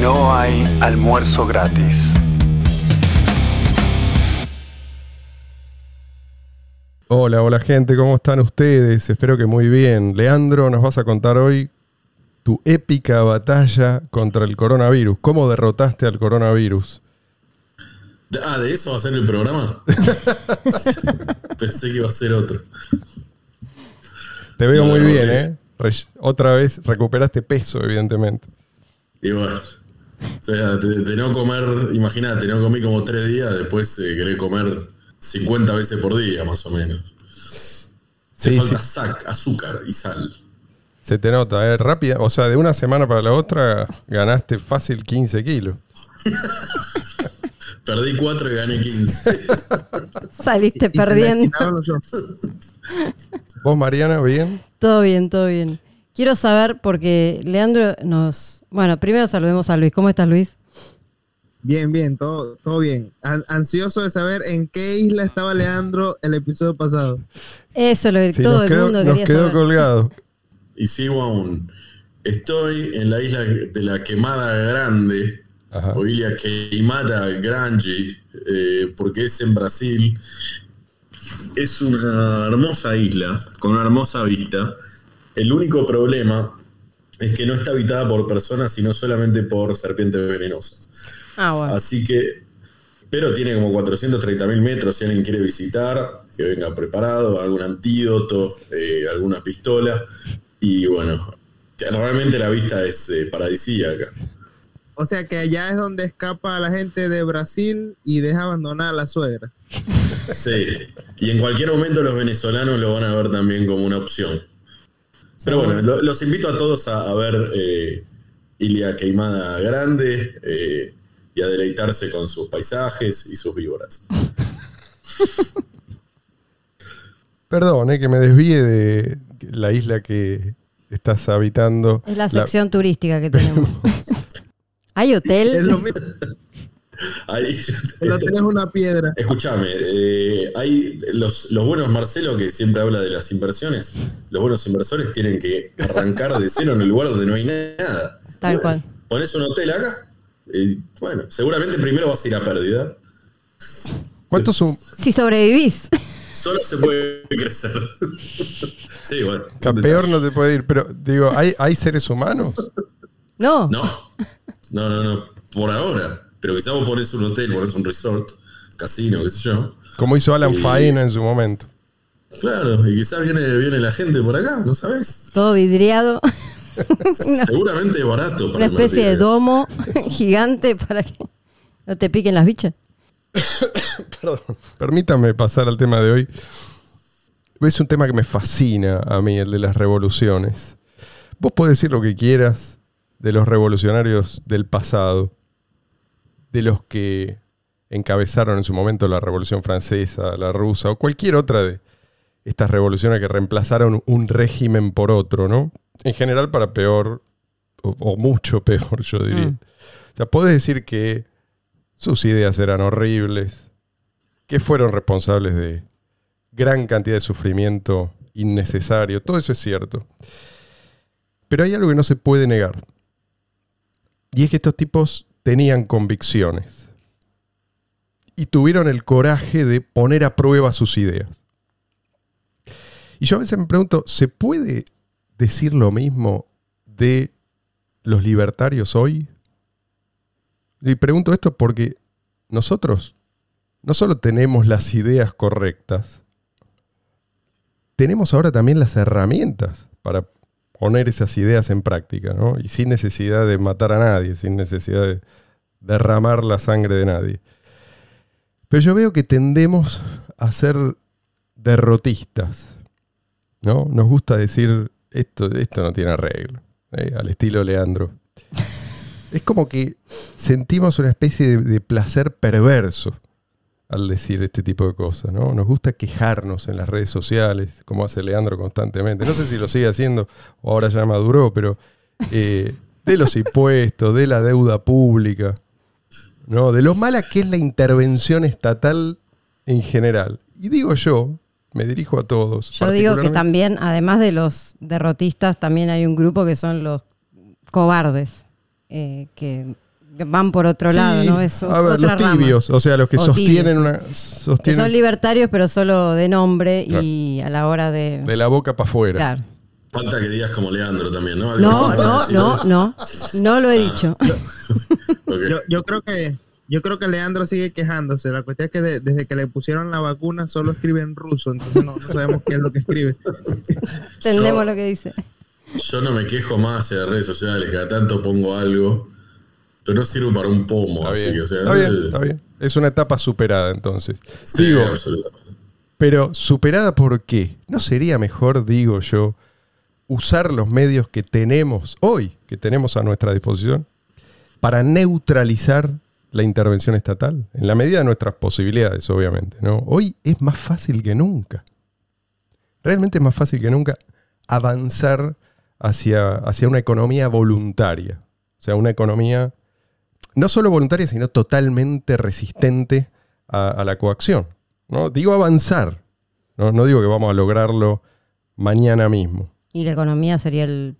No hay almuerzo gratis. Hola, hola gente, ¿cómo están ustedes? Espero que muy bien. Leandro, nos vas a contar hoy tu épica batalla contra el coronavirus. ¿Cómo derrotaste al coronavirus? Ah, ¿de eso va a ser el programa? Pensé que iba a ser otro. Te veo muy bien. ¿eh? Otra vez recuperaste peso, evidentemente. Y bueno, o sea, de, de no comer, imagínate, no comí como tres días, después eh, querés comer 50 veces por día, más o menos. Te Sí, falta sí. sac- azúcar y sal. Se te nota, ¿eh? Rápida. O sea, de una semana para la otra ganaste fácil 15 kilos. Perdí 4 y gané 15. Saliste se perdiendo. ¿Vos, Mariana, bien? Todo bien, todo bien. Quiero saber porque Leandro nos... Bueno, primero saludemos a Luis. ¿Cómo estás, Luis? Bien, bien, todo, todo bien. An- ansioso de saber en qué isla estaba Leandro el episodio pasado. Eso lo Sí, todo nos el quedó, mundo nos quería quedó saber. colgado. y sigo aún. Estoy en la isla de la Quemada Grande, Ajá. o Ilha Queimada Grande, eh, porque es en Brasil. Es una hermosa isla, con una hermosa vista. El único problema es que no está habitada por personas, sino solamente por serpientes venenosas. Ah, bueno. Así que, pero tiene como 430 mil metros. Si alguien quiere visitar, que venga preparado, algún antídoto, eh, alguna pistola. Y bueno, realmente la vista es eh, paradisíaca. O sea que allá es donde escapa la gente de Brasil y deja abandonada a la suegra. Sí. Y en cualquier momento los venezolanos lo van a ver también como una opción. Pero bueno, lo- los invito a todos a, a ver eh, Ilia Queimada Grande eh, y a deleitarse con sus paisajes y sus víboras. Perdón, eh, que me desvíe de la isla que estás habitando. Es la sección turística que tenemos. ¿Hay Es hotel? lo mismo, Ahí, no tenés una piedra. Escúchame, eh, hay los, los buenos Marcelo que siempre habla de las inversiones. Los buenos inversores tienen que arrancar de cero en el lugar donde no hay nada. Tal cual. Pones un hotel acá. y, bueno, seguramente primero vas a ir a pérdida. ¿Cuánto es un, Si sobrevivís. Solo se puede crecer. sí, bueno. detalle. no te puede ir, pero digo, ¿hay, hay seres humanos? No. No, no, no, no. Por ahora. Pero quizás vos pones un hotel, pones un resort, casino, qué sé yo. Como hizo Alan Sí. Faena en su momento. Claro, y quizás viene, viene la gente por acá, no sabes. Todo vidriado. Seguramente es barato. para una especie de domo gigante para que no te piquen las bichas. Perdón. Permítame pasar al tema de hoy. Es un tema que me fascina a mí, el de las revoluciones. Vos podés decir lo que quieras de los revolucionarios del pasado, de los que encabezaron en su momento la Revolución Francesa, la rusa o cualquier otra de estas revoluciones que reemplazaron un régimen por otro, ¿no? En general para peor o, o mucho peor, yo diría. Mm. O sea, podés decir que sus ideas eran horribles, que fueron responsables de gran cantidad de sufrimiento innecesario, todo eso es cierto. Pero hay algo que no se puede negar. Y es que estos tipos tenían convicciones. Y tuvieron el coraje de poner a prueba sus ideas. Y yo a veces me pregunto, ¿se puede decir lo mismo de los libertarios hoy? Y pregunto esto porque nosotros no solo tenemos las ideas correctas, tenemos ahora también las herramientas para poner esas ideas en práctica, ¿no? Y sin necesidad de matar a nadie, sin necesidad de derramar la sangre de nadie. Pero yo veo que tendemos a ser derrotistas, ¿no? Nos gusta decir, esto, esto no tiene arreglo, ¿eh? al estilo Leandro. Es como que sentimos una especie de, de placer perverso al decir este tipo de cosas, ¿no? Nos gusta quejarnos en las redes sociales, como hace Leandro constantemente. No sé si lo sigue haciendo o ahora ya maduró, pero eh, de los impuestos, de la deuda pública, ¿no? De lo mala que es la intervención estatal en general. Y digo yo, me dirijo a todos. Yo digo que también, además de los derrotistas, también hay un grupo que son los cobardes, eh, que van por otro lado, ¿no? Es a ver, otra los rama. tibios, o sea, los que O sostienen tibios. una. Que son libertarios, pero solo de nombre Claro. y a la hora de. de la boca para afuera. Claro. Falta que digas como Leandro también, ¿no? No, no, no, no. No lo he dicho. Ok. Yo, yo creo que yo creo que Leandro sigue quejándose. La cuestión es que de- desde que le pusieron la vacuna solo escribe en ruso, entonces no, no sabemos qué es lo que escribe. Entendemos lo que dice. Yo no me quejo más en las redes sociales, cada tanto pongo algo, pero no sirve para un pomo, Está así bien, que, o sea, está bien, es- está bien. Es una etapa superada entonces. Sí, Digo, absolutamente. pero superada por qué? ¿No sería mejor, digo yo, usar los medios que tenemos hoy, que tenemos a nuestra disposición, para neutralizar la intervención estatal? En la medida de nuestras posibilidades, obviamente. ¿no? Hoy es más fácil que nunca. Realmente es más fácil que nunca avanzar hacia, hacia una economía voluntaria. O sea, una economía no solo voluntaria, sino totalmente resistente a, a la coacción. ¿no? Digo avanzar, ¿no? no digo que vamos a lograrlo mañana mismo. Y la economía sería el,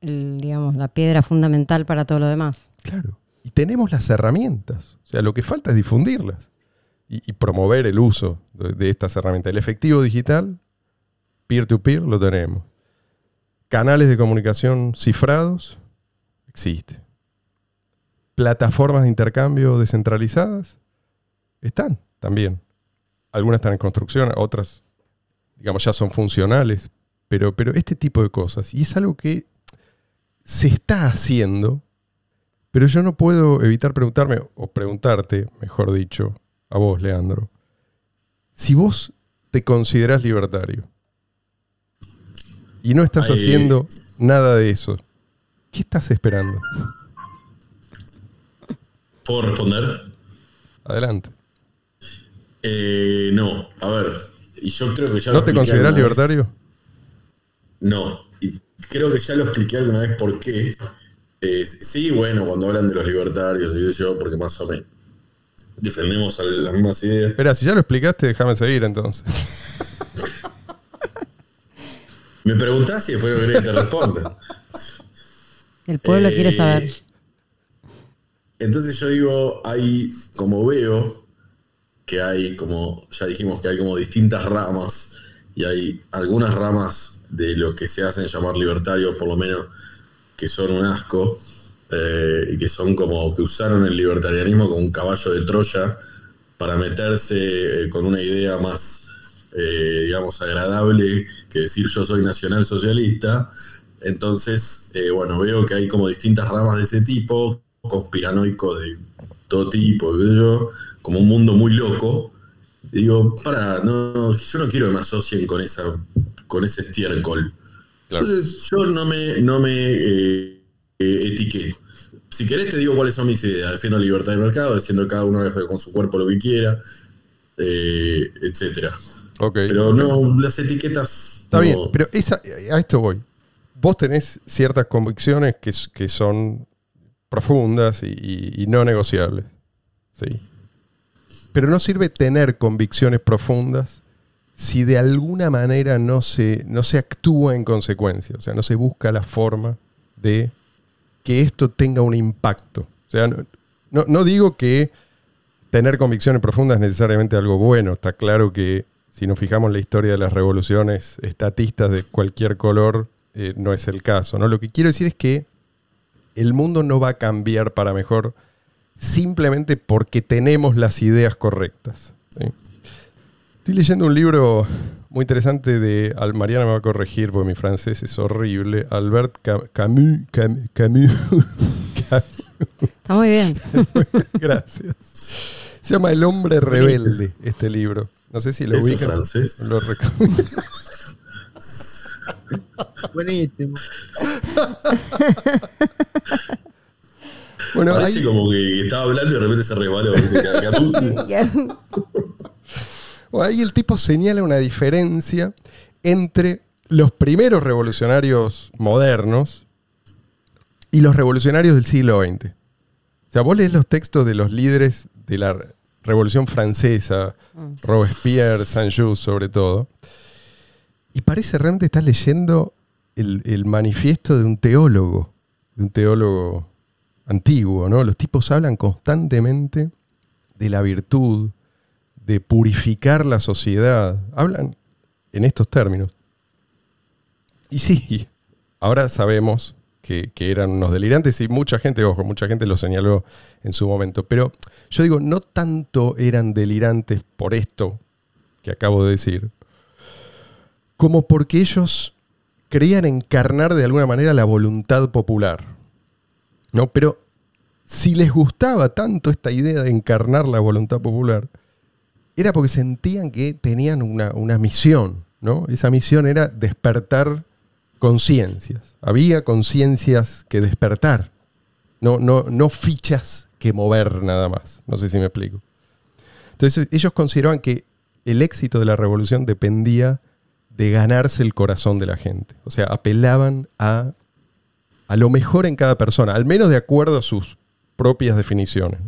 el, digamos, la piedra fundamental para todo lo demás. Claro. Y tenemos las herramientas. O sea, lo que falta es difundirlas y, y promover el uso de, de estas herramientas. El efectivo digital, peer-to-peer, lo tenemos. Canales de comunicación cifrados, existe. Plataformas de intercambio descentralizadas, están también. Algunas están en construcción, otras, digamos, ya son funcionales. Pero, pero este tipo de cosas, y es algo que se está haciendo, pero yo no puedo evitar preguntarme, o preguntarte, mejor dicho, a vos, Leandro, si vos te considerás libertario y no estás Ay. haciendo nada de eso, ¿qué estás esperando? ¿Puedo responder? Adelante. Eh, no, a ver, y yo creo que ya ¿No lo te vez. libertario? No, y creo que ya lo expliqué alguna vez por qué. Eh, sí, bueno, cuando hablan de los libertarios, digo yo, porque más o menos defendemos las mismas ideas. Espera, si ya lo explicaste, déjame seguir entonces. Me preguntás y después no querés que te responda. El pueblo Eh, quiere saber. Entonces yo digo, hay, como veo, que hay como, ya dijimos que hay como distintas ramas, y hay algunas ramas de lo que se hacen llamar libertarios, por lo menos, que son un asco, eh, y que son como que usaron el libertarianismo como un caballo de Troya para meterse eh, con una idea más, eh, digamos, agradable que decir yo soy nacional socialista. Entonces, bueno, veo que hay como distintas ramas de ese tipo, conspiranoico de todo tipo, yo, como un mundo muy loco. Y digo, para, no, yo no quiero que me asocien con esa, con ese estiércol. Claro. Entonces, yo no me, no me eh, eh, etiqueto. Si querés te digo cuáles son mis ideas. Defiendo la libertad de mercado, defiendo que cada uno con su cuerpo lo que quiera, eh, etcétera. Ok. Pero no, las etiquetas. Está no- bien, pero esa, a esto voy. Vos tenés ciertas convicciones que son profundas y, no negociables. ¿sí? Pero no sirve tener convicciones profundas si de alguna manera no se, no se actúa en consecuencia. O sea, no se busca la forma de que esto tenga un impacto. O sea, no, no- no digo que tener convicciones profundas es necesariamente algo bueno. Está claro que si nos fijamos en la historia de las revoluciones estatistas de cualquier color, eh, no es el caso. ¿no? Lo que quiero decir es que el mundo no va a cambiar para mejor simplemente porque tenemos las ideas correctas. ¿sí? Estoy leyendo un libro muy interesante de, Al- Mariana me va a corregir porque mi francés es horrible, Albert Ca- Camus, Cam- Camus, Camus. Está muy bien. Gracias. Se llama El hombre rebelde, este libro. No sé si lo ¿Eso ubican. francés? Lo recomiendo. Buenísimo. Bueno, Parece ahí, como que estaba hablando y de repente se resbaló. ahí el tipo señala una diferencia entre los primeros revolucionarios modernos y los revolucionarios del siglo XX. O sea, vos lees los textos de los líderes de la Revolución Francesa, Robespierre, Saint-Just sobre todo, y parece realmente estás leyendo el, manifiesto de un teólogo, de un teólogo antiguo, ¿no? Los tipos hablan constantemente de la virtud, de purificar la sociedad. Hablan en estos términos. Y sí, ahora sabemos que, que, eran unos delirantes y mucha gente, ojo, mucha gente lo señaló en su momento. Pero yo digo, no tanto eran delirantes por esto que acabo de decir, como porque ellos creían encarnar de alguna manera la voluntad popular. ¿no? Pero si les gustaba tanto esta idea de encarnar la voluntad popular, era porque sentían que tenían una, una misión. ¿no? Esa misión era despertar conciencias. Había conciencias que despertar, no, no, no fichas que mover nada más. No sé si me explico. Entonces ellos consideraban que el éxito de la revolución dependía de ganarse el corazón de la gente. O sea, apelaban a, a lo mejor en cada persona, al menos de acuerdo a sus propias definiciones.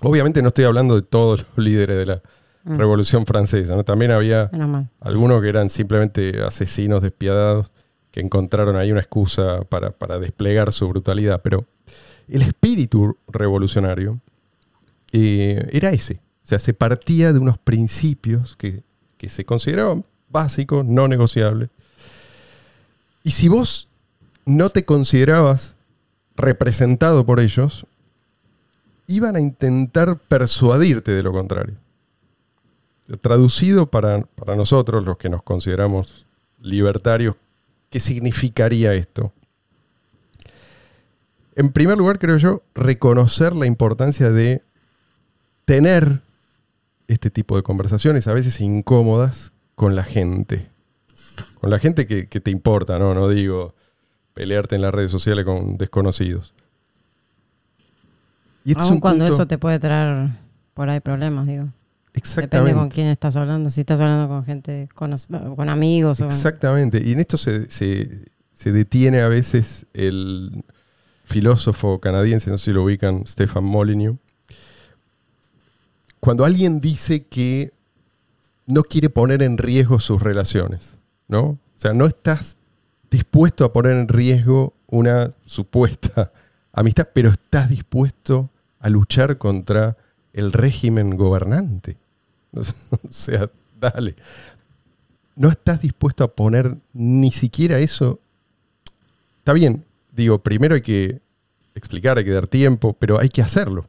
Obviamente no estoy hablando de todos los líderes de la Mm. Revolución Francesa. ¿no? También había algunos que eran simplemente asesinos despiadados que encontraron ahí una excusa para, para desplegar su brutalidad. Pero el espíritu revolucionario eh, era ese. O sea, se partía de unos principios que, que se consideraban básicos, no negociables. Y si vos no te considerabas representado por ellos, iban a intentar persuadirte de lo contrario. Traducido para, para nosotros, los que nos consideramos libertarios, ¿qué significaría esto? En primer lugar, creo yo, reconocer la importancia de tener este tipo de conversaciones, a veces incómodas, con la gente. Con la gente que, que te importa, ¿no? No digo pelearte en las redes sociales con desconocidos. Y este es un cuando punto- eso te puede traer por ahí problemas, digo. Depende Exactamente. con quién estás hablando. Si estás hablando con gente, con, con amigos o... Exactamente. Y en esto se, se- se detiene a veces el filósofo canadiense, no sé si lo ubican, Stefan Molyneux. Cuando alguien dice que no quiere poner en riesgo sus relaciones, ¿no? O sea, no estás dispuesto a poner en riesgo una supuesta amistad, pero estás dispuesto a luchar contra el régimen gobernante. O sea, dale no estás dispuesto a poner ni siquiera eso. Está bien, digo, primero hay que explicar, hay que dar tiempo, pero hay que hacerlo.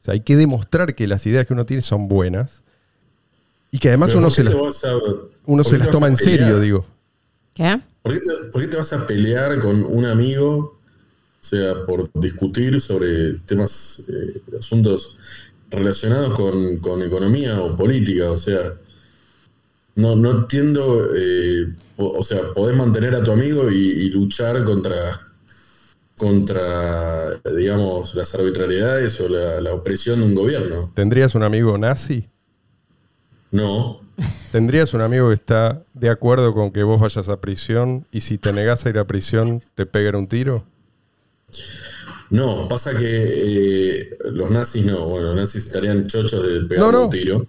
O sea, hay que demostrar que las ideas que uno tiene son buenas y que además uno ¿por se las, a- uno se las toma en serio, digo. ¿Qué? ¿Por qué, te, por qué te vas a pelear con un amigo, o sea, por discutir sobre temas, eh, asuntos relacionados con, con economía o política? O sea, no, no entiendo, eh, o, o sea, podés mantener a tu amigo y, y luchar contra, contra, digamos, las arbitrariedades o la, la opresión de un gobierno. ¿Tendrías un amigo nazi? No, ¿Tendrías un amigo que está de acuerdo con que vos vayas a prisión y si te negás a ir a prisión te peguen un tiro? No, pasa que eh, los nazis no, bueno, los nazis estarían chochos de pegar No, no. un tiro.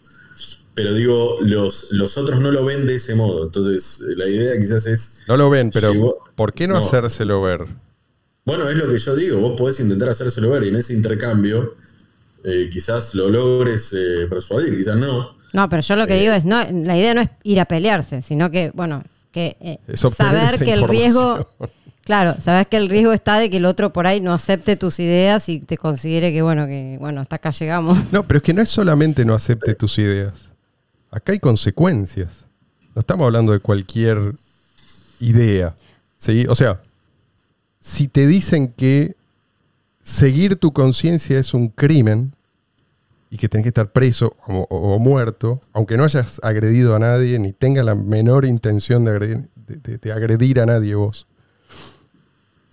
Pero digo, los, los otros no lo ven de ese modo. Entonces, la idea quizás es. No lo ven, pero Si vos- ¿por qué no, no. hacérselo ver? Bueno, es lo que yo digo. Vos podés intentar hacérselo ver y en ese intercambio eh, quizás lo logres eh, persuadir, quizás no. No, pero yo lo que digo es, no, la idea no es ir a pelearse, sino que, bueno, que eh, saber que el riesgo, claro, saber que el riesgo está de que el otro por ahí no acepte tus ideas y te considere que, bueno, que, bueno, hasta acá llegamos. No, pero es que no es solamente no acepte tus ideas. Acá hay consecuencias. No estamos hablando de cualquier idea. ¿sí? O sea, si te dicen que seguir tu conciencia es un crimen y que tenés que estar preso o, muerto, aunque no hayas agredido a nadie ni tengas la menor intención de agredir, de- agredir a nadie vos,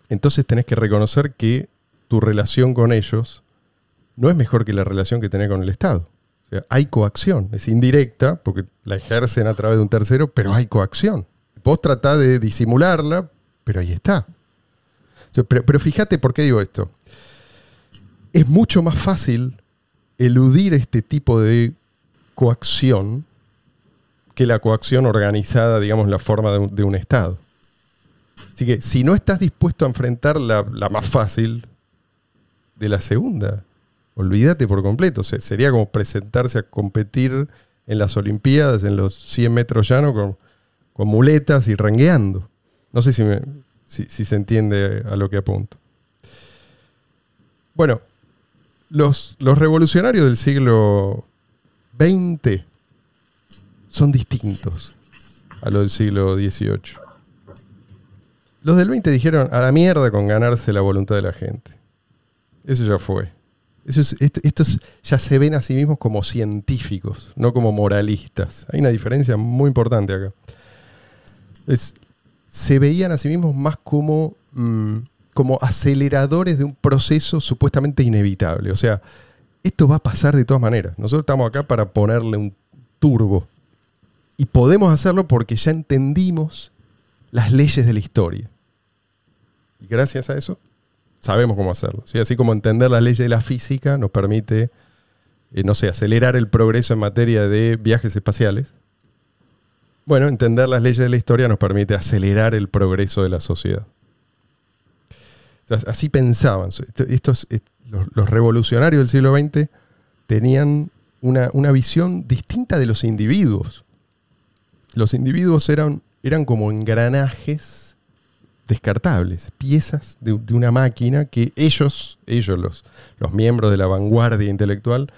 entonces tenés que reconocer que tu relación con ellos no es mejor que la relación que tenés con el Estado. O sea, hay coacción, es indirecta, porque la ejercen a través de un tercero, pero hay coacción. Vos tratás de disimularla, pero ahí está. Pero fíjate por qué digo esto. Es mucho más fácil eludir este tipo de coacción que la coacción organizada, digamos, la forma de un, Estado. Así que si no estás dispuesto a enfrentar la, más fácil, de la segunda. Olvídate por completo. Se- sería como presentarse a competir en las Olimpiadas, en los 100 metros llanos, con, muletas y rengueando. No sé si, si se entiende a lo que apunto. Bueno, los, los revolucionarios del siglo XX son distintos a los del siglo XVIII. Los del 20 dijeron a la mierda con ganarse la voluntad de la gente. Eso ya fue. Eso es- esto- estos ya se ven a sí mismos como científicos, no como moralistas. Hay una diferencia muy importante acá. Es- se veían a sí mismos más como, mm, como aceleradores de un proceso supuestamente inevitable. O sea, esto va a pasar de todas maneras. Nosotros estamos acá para ponerle un turbo. Y podemos hacerlo porque ya entendimos las leyes de la historia. Y gracias a eso sabemos cómo hacerlo. ¿sí? Así como entender las leyes de la física nos permite, eh, no sé, acelerar el progreso en materia de viajes espaciales. Bueno, entender las leyes de la historia nos permite acelerar el progreso de la sociedad. Así pensaban. Esto- Estos, eh, los, revolucionarios del siglo XX tenían una, una visión distinta de los individuos. Los individuos eran, eran como engranajes descartables, piezas de, una máquina que ellos, ellos los, los miembros de la vanguardia intelectual,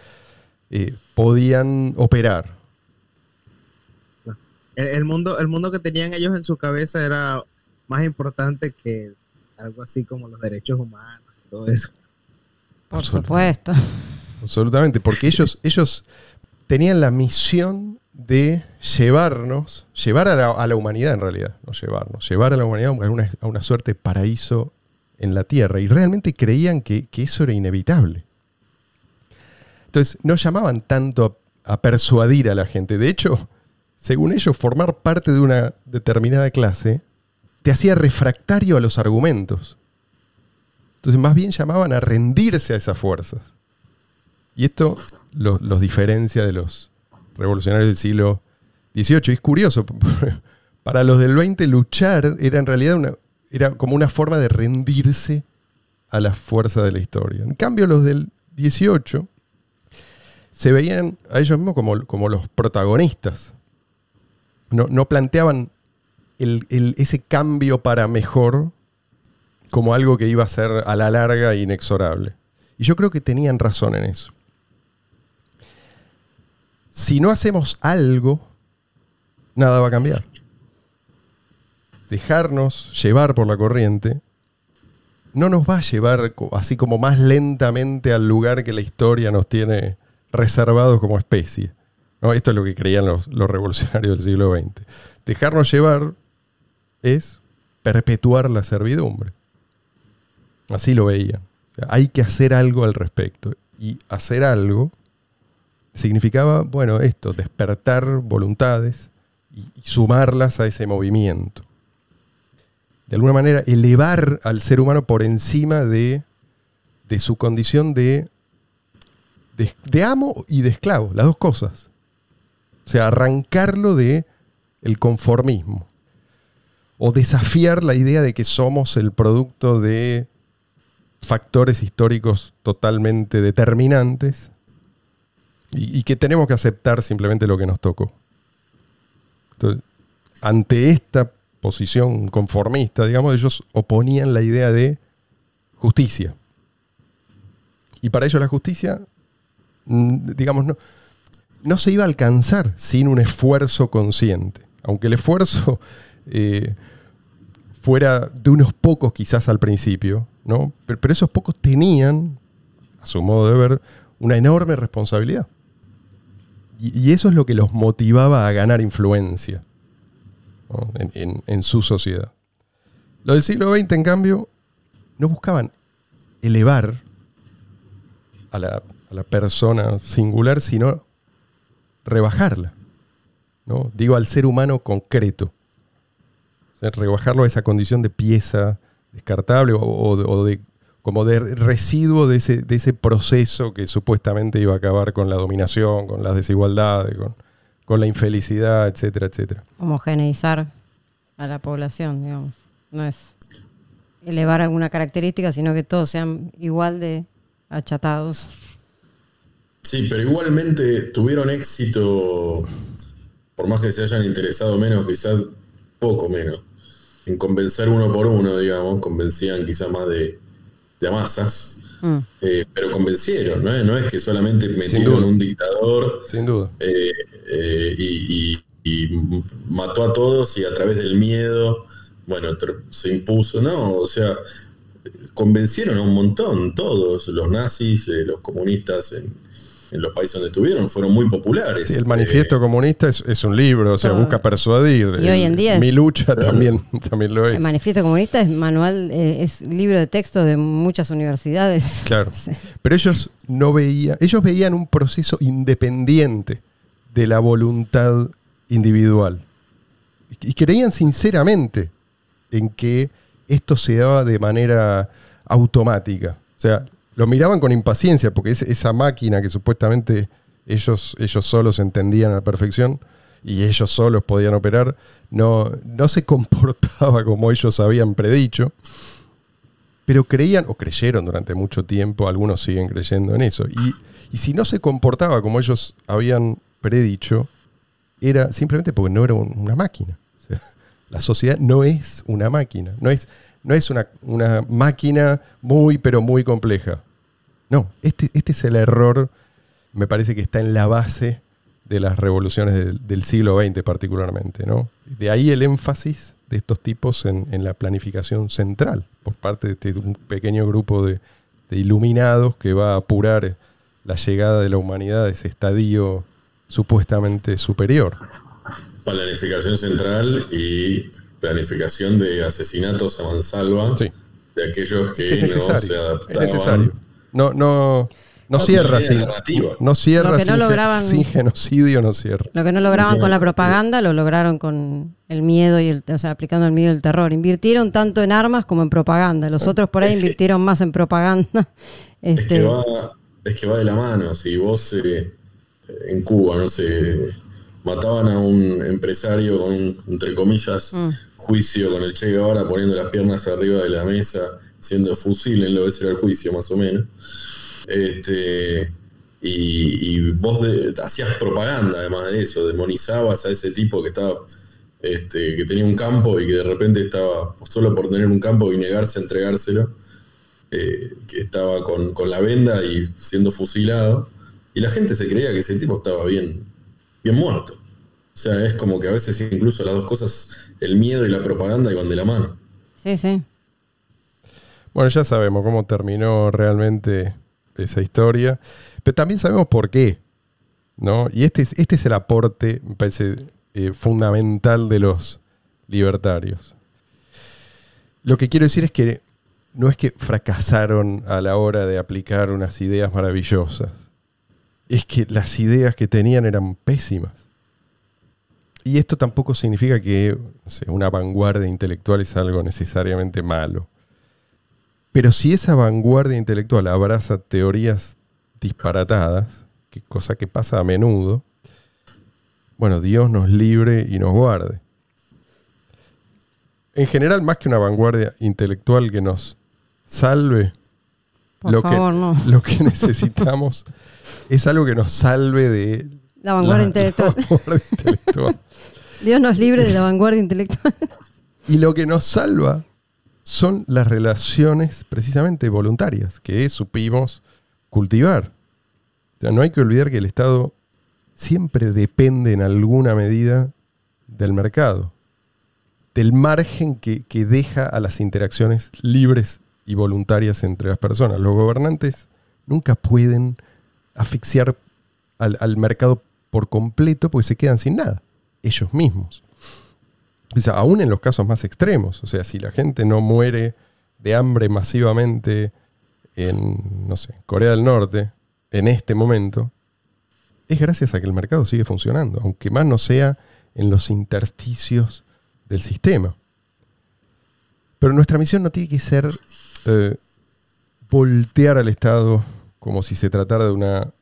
eh, podían operar. El mundo, el mundo que tenían ellos en su cabeza era más importante que algo así como los derechos humanos y todo eso. Por Absolutamente. supuesto. Absolutamente, porque ellos, ellos tenían la misión de llevarnos, llevar a la, a la humanidad en realidad, no llevarnos, llevar a la humanidad a una, a una suerte de paraíso en la tierra. Y realmente creían que, que eso era inevitable. Entonces, no llamaban tanto a, a persuadir a la gente. De hecho, según ellos, formar parte de una determinada clase te hacía refractario a los argumentos. Entonces, más bien llamaban a rendirse a esas fuerzas. Y esto lo- los diferencia de los revolucionarios del siglo XVIII. Es curioso, para los del 20 luchar era en realidad una, era como una forma de rendirse a la fuerza de la historia. En cambio, los del 18 se veían a ellos mismos como, como los protagonistas. No, no planteaban ese cambio para mejor como algo que iba a ser a la larga inexorable. Y yo creo que tenían razón en eso. Si no hacemos algo, nada va a cambiar. Dejarnos llevar por la corriente no nos va a llevar así como más lentamente al lugar que la historia nos tiene reservados como especie. Esto es lo que creían los revolucionarios del siglo XX. Dejarnos llevar es perpetuar la servidumbre. Así lo sea, hay que hacer algo al respecto. Y hacer algo significaba, bueno, esto, despertar voluntades y, y sumarlas a ese movimiento. De alguna manera, elevar al ser humano por encima de, de su condición de, de, de amo y de esclavo, las dos cosas. O sea, arrancarlo de el conformismo. O desafiar la idea de que somos el producto de factores históricos totalmente determinantes y, que tenemos que aceptar simplemente lo que nos tocó. Ante esta posición conformista, digamos, ellos oponían la idea de justicia. Y para ellos la justicia, mm, digamos, no, no se iba a alcanzar sin un esfuerzo consciente. Aunque el esfuerzo eh, fuera de unos pocos quizás al principio, ¿no? Pero, esos pocos tenían, a su modo de ver, una enorme responsabilidad. Y, eso es lo que los motivaba a ganar influencia en su sociedad. Los del siglo XX, en cambio, no buscaban elevar a la, a la persona singular, sino rebajarla. ¿no? Digo, al ser humano concreto. Sea, rebajarlo a esa condición de pieza descartable o, o de- o de, como de residuo de ese, de ese proceso que supuestamente iba a acabar con la dominación, con las desigualdades, con, con la infelicidad, etcétera, etcétera. Homogeneizar a la población, digamos. No es elevar alguna característica, sino que todos sean igual de achatados. Sí, pero igualmente tuvieron éxito, por más que se hayan interesado menos, quizás poco menos, en convencer uno por uno, digamos, convencían quizás más de, de masas, Mm. eh, pero convencieron, ¿no? No es que solamente duda. metieron un dictador Sin duda. eh, eh, y, y- y mató a todos y a través del miedo, bueno, se impuso, ¿no? O sea, convencieron a un montón, todos, los nazis, eh, los comunistas en, en los países donde estuvieron, fueron muy populares. Sí, el manifiesto comunista es, es un libro, o sea, busca persuadir. Y hoy en día es- Mi lucha también, también lo es. El manifiesto comunista es manual, eh, es libro de texto de muchas universidades. Claro. Sí. Pero ellos no veían, ellos veían un proceso independiente de la voluntad individual. Y creían sinceramente en que esto se daba de manera automática. O sea, lo miraban con impaciencia porque es esa máquina que supuestamente ellos, ellos solos entendían a la perfección y ellos solos podían operar, no, no se comportaba como ellos habían predicho pero creían o creyeron durante mucho tiempo, algunos siguen creyendo en eso. Y, y si no se comportaba como ellos habían predicho, era simplemente porque no era un- una máquina. La sociedad no es una máquina, no es, no es una, una máquina muy, pero muy compleja. No, este, este es el error, me parece que está en la base de las revoluciones del, del siglo XX particularmente. ¿no? De ahí el énfasis de estos tipos en, en la planificación central, por parte de este, un pequeño grupo de, de iluminados que va a apurar la llegada de la humanidad a ese estadio supuestamente superior. Planificación central y planificación de asesinatos a mansalva Sí. de aquellos que Es no se adaptaban. No, no, no No cierra sin, no cierra Lo que no sin, lograban- sin genocidio, no cierra. Lo que no lograban con la propaganda, lo lograron con el miedo y el, o sea, aplicando el miedo y el terror. Invirtieron tanto en armas como en propaganda. Los otros por ahí invirtieron más en propaganda. Es Este, que va, es que va de la mano. Si vos eh, en Cuba, no sé, mataban a un empresario con un, entre comillas, Mm. juicio con el Che Guevara poniendo las piernas arriba de la mesa, siendo fusil en lo que era el juicio, más o menos. Este, y, y vos de- hacías propaganda además de eso, demonizabas a ese tipo que estaba este, que tenía un campo y que de repente estaba, solo por tener un campo y negarse a entregárselo, eh, que estaba con, con la venda y siendo fusilado, y la gente se creía que ese tipo estaba bien, bien muerto. O sea, es como que a veces incluso las dos cosas, el miedo y la propaganda iban de la mano. sí, sí. Bueno, ya sabemos cómo terminó realmente esa historia, pero también sabemos por qué. ¿no? Y este es, este es el aporte, me parece, eh, fundamental de los libertarios. Lo que quiero decir es que no es que fracasaron a la hora de aplicar unas ideas maravillosas, es que las ideas que tenían eran pésimas. Y esto tampoco significa que una vanguardia intelectual es algo necesariamente malo. Pero si esa vanguardia intelectual abraza teorías disparatadas, que cosa que pasa a menudo, bueno, Dios nos libre y nos guarde. En general, más que una vanguardia intelectual que nos salve, Por lo, favor, que, no. lo que necesitamos es algo que nos salve de La vanguardia la- intelectual. la vanguardia intelectual. Dios nos libre de la vanguardia intelectual. Y lo que nos salva son las relaciones precisamente voluntarias que supimos cultivar. No hay que olvidar que el Estado siempre depende en alguna medida del mercado, del margen que, que deja a las interacciones libres y voluntarias entre las personas. Los gobernantes nunca pueden asfixiar al, al mercado por completo porque se quedan sin nada, ellos mismos. O sea, aún en los casos más extremos, o sea, si la gente no muere de hambre masivamente en, no sé, Corea del Norte, en este momento, es gracias a que el mercado sigue funcionando, aunque más no sea en los intersticios del sistema. Pero nuestra misión no tiene que ser eh, voltear al Estado como si se tratara de una,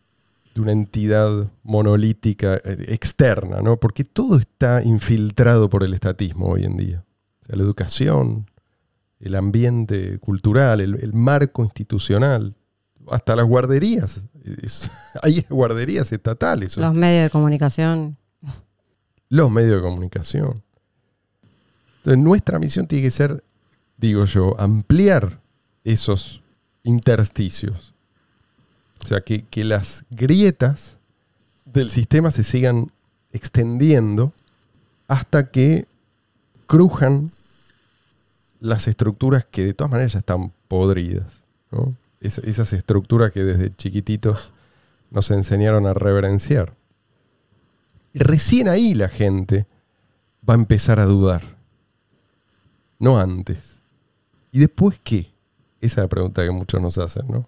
de una entidad monolítica eh, externa, ¿no? Porque todo está infiltrado por el estatismo hoy en día. O sea, la educación, el ambiente cultural, el, el marco institucional, hasta las guarderías. Es- hay guarderías estatales. Los medios de comunicación. los medios de comunicación. Entonces, nuestra misión tiene que ser, digo yo, ampliar esos intersticios. O sea, que, que las grietas del sistema se sigan extendiendo hasta que crujan las estructuras que de todas maneras ya están podridas. ¿no? Es- esas estructuras que desde chiquititos nos enseñaron a reverenciar. Recién ahí la gente va a empezar a dudar. No antes. ¿Y después qué? Esa es la pregunta que muchos nos hacen, ¿no?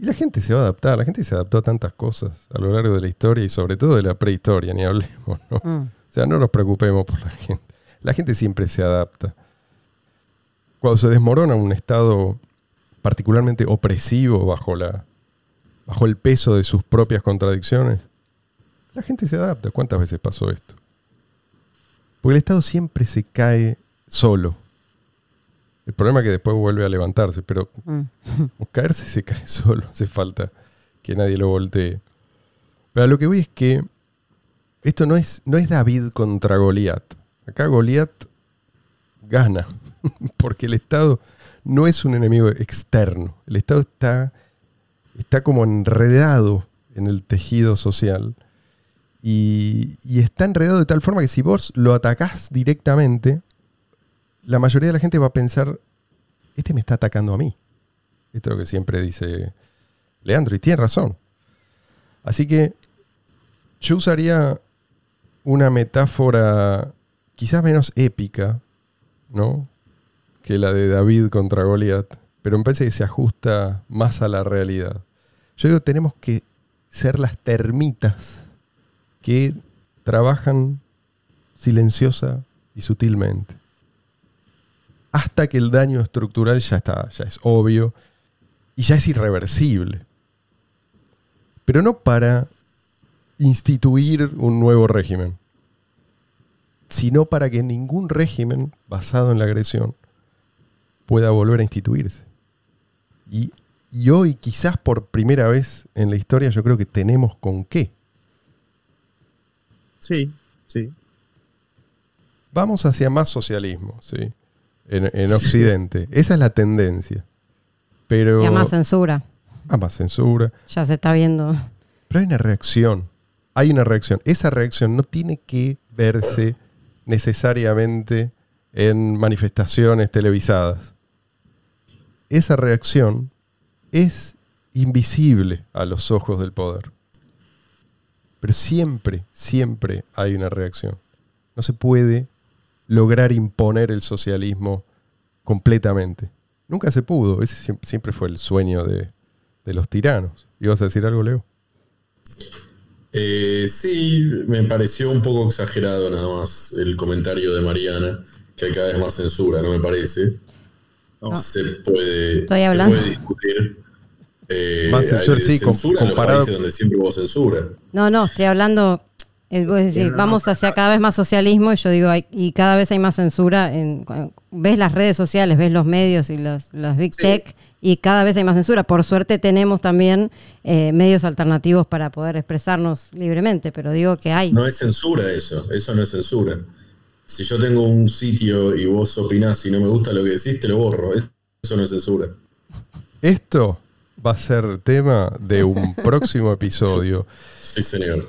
Y la gente se va a adaptar, la gente se adaptó a tantas cosas a lo largo de la historia y sobre todo de la prehistoria, ni hablemos, ¿no? Mm. O sea, no nos preocupemos por la gente. La gente siempre se adapta. Cuando se desmorona un estado particularmente opresivo bajo, la, bajo el peso de sus propias contradicciones, la gente se adapta. ¿Cuántas veces pasó esto? Porque el Estado siempre se cae solo. El problema es que después vuelve a levantarse, pero Mm. caerse se cae solo, hace falta que nadie lo voltee. Pero a lo que voy es que esto no es, no es David contra Goliat. Acá Goliat gana, porque el Estado no es un enemigo externo. El Estado está, está como enredado en el tejido social y, y está enredado de tal forma que si vos lo atacás directamente, la mayoría de la gente va a pensar, este me está atacando a mí. Esto es lo que siempre dice Leandro, y tiene razón. Así que yo usaría una metáfora quizás menos épica, ¿no? Que la de David contra Goliat, pero me parece que se ajusta más a la realidad. Yo digo, tenemos que ser las termitas que trabajan silenciosa y sutilmente. Hasta que el daño estructural ya está, ya es obvio y ya es irreversible. Pero no para instituir un nuevo régimen, sino para que ningún régimen basado en la agresión pueda volver a instituirse. Y, y hoy, quizás por primera vez en la historia, yo creo que tenemos con qué. Sí, sí. Vamos hacia más socialismo, ¿sí? En, en Occidente. Esa es la tendencia. Pero Y a más censura. a más censura. Ya se está viendo. Pero hay una reacción. Hay una reacción. Esa reacción no tiene que verse necesariamente en manifestaciones televisadas. Esa reacción es invisible a los ojos del poder. Pero siempre, siempre hay una reacción. No se puede lograr imponer el socialismo completamente. Nunca se pudo. Ese siem- siempre fue el sueño de, de los tiranos. ¿Ibas a decir algo, Leo? Eh, sí, me pareció un poco exagerado nada más el comentario de Mariana, que hay cada vez más censura, no me parece. No. Se puede, Estoy se hablando. puede discutir. Eh, Más censura, sí, los comparado- países donde siempre hubo censura. No, no, estoy hablando. Tiene una vamos hacia cada vez más socialismo y yo digo, hay- y cada vez hay más censura. En, ves las redes sociales, ves los medios y las, las big Sí. tech y cada vez hay más censura. Por suerte tenemos también eh, medios alternativos para poder expresarnos libremente, pero digo que hay. No es censura eso, eso no es censura. Si yo tengo un sitio y vos opinás y no me gusta lo que decís, te lo borro. Eso no es censura. Esto va a ser tema de un próximo episodio Sí, señor.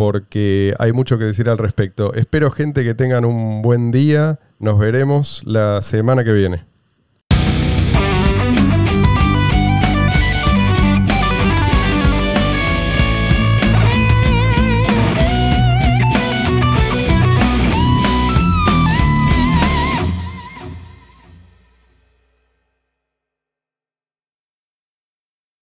Porque hay mucho que decir al respecto. Espero gente que tengan un buen día. Nos veremos la semana que viene.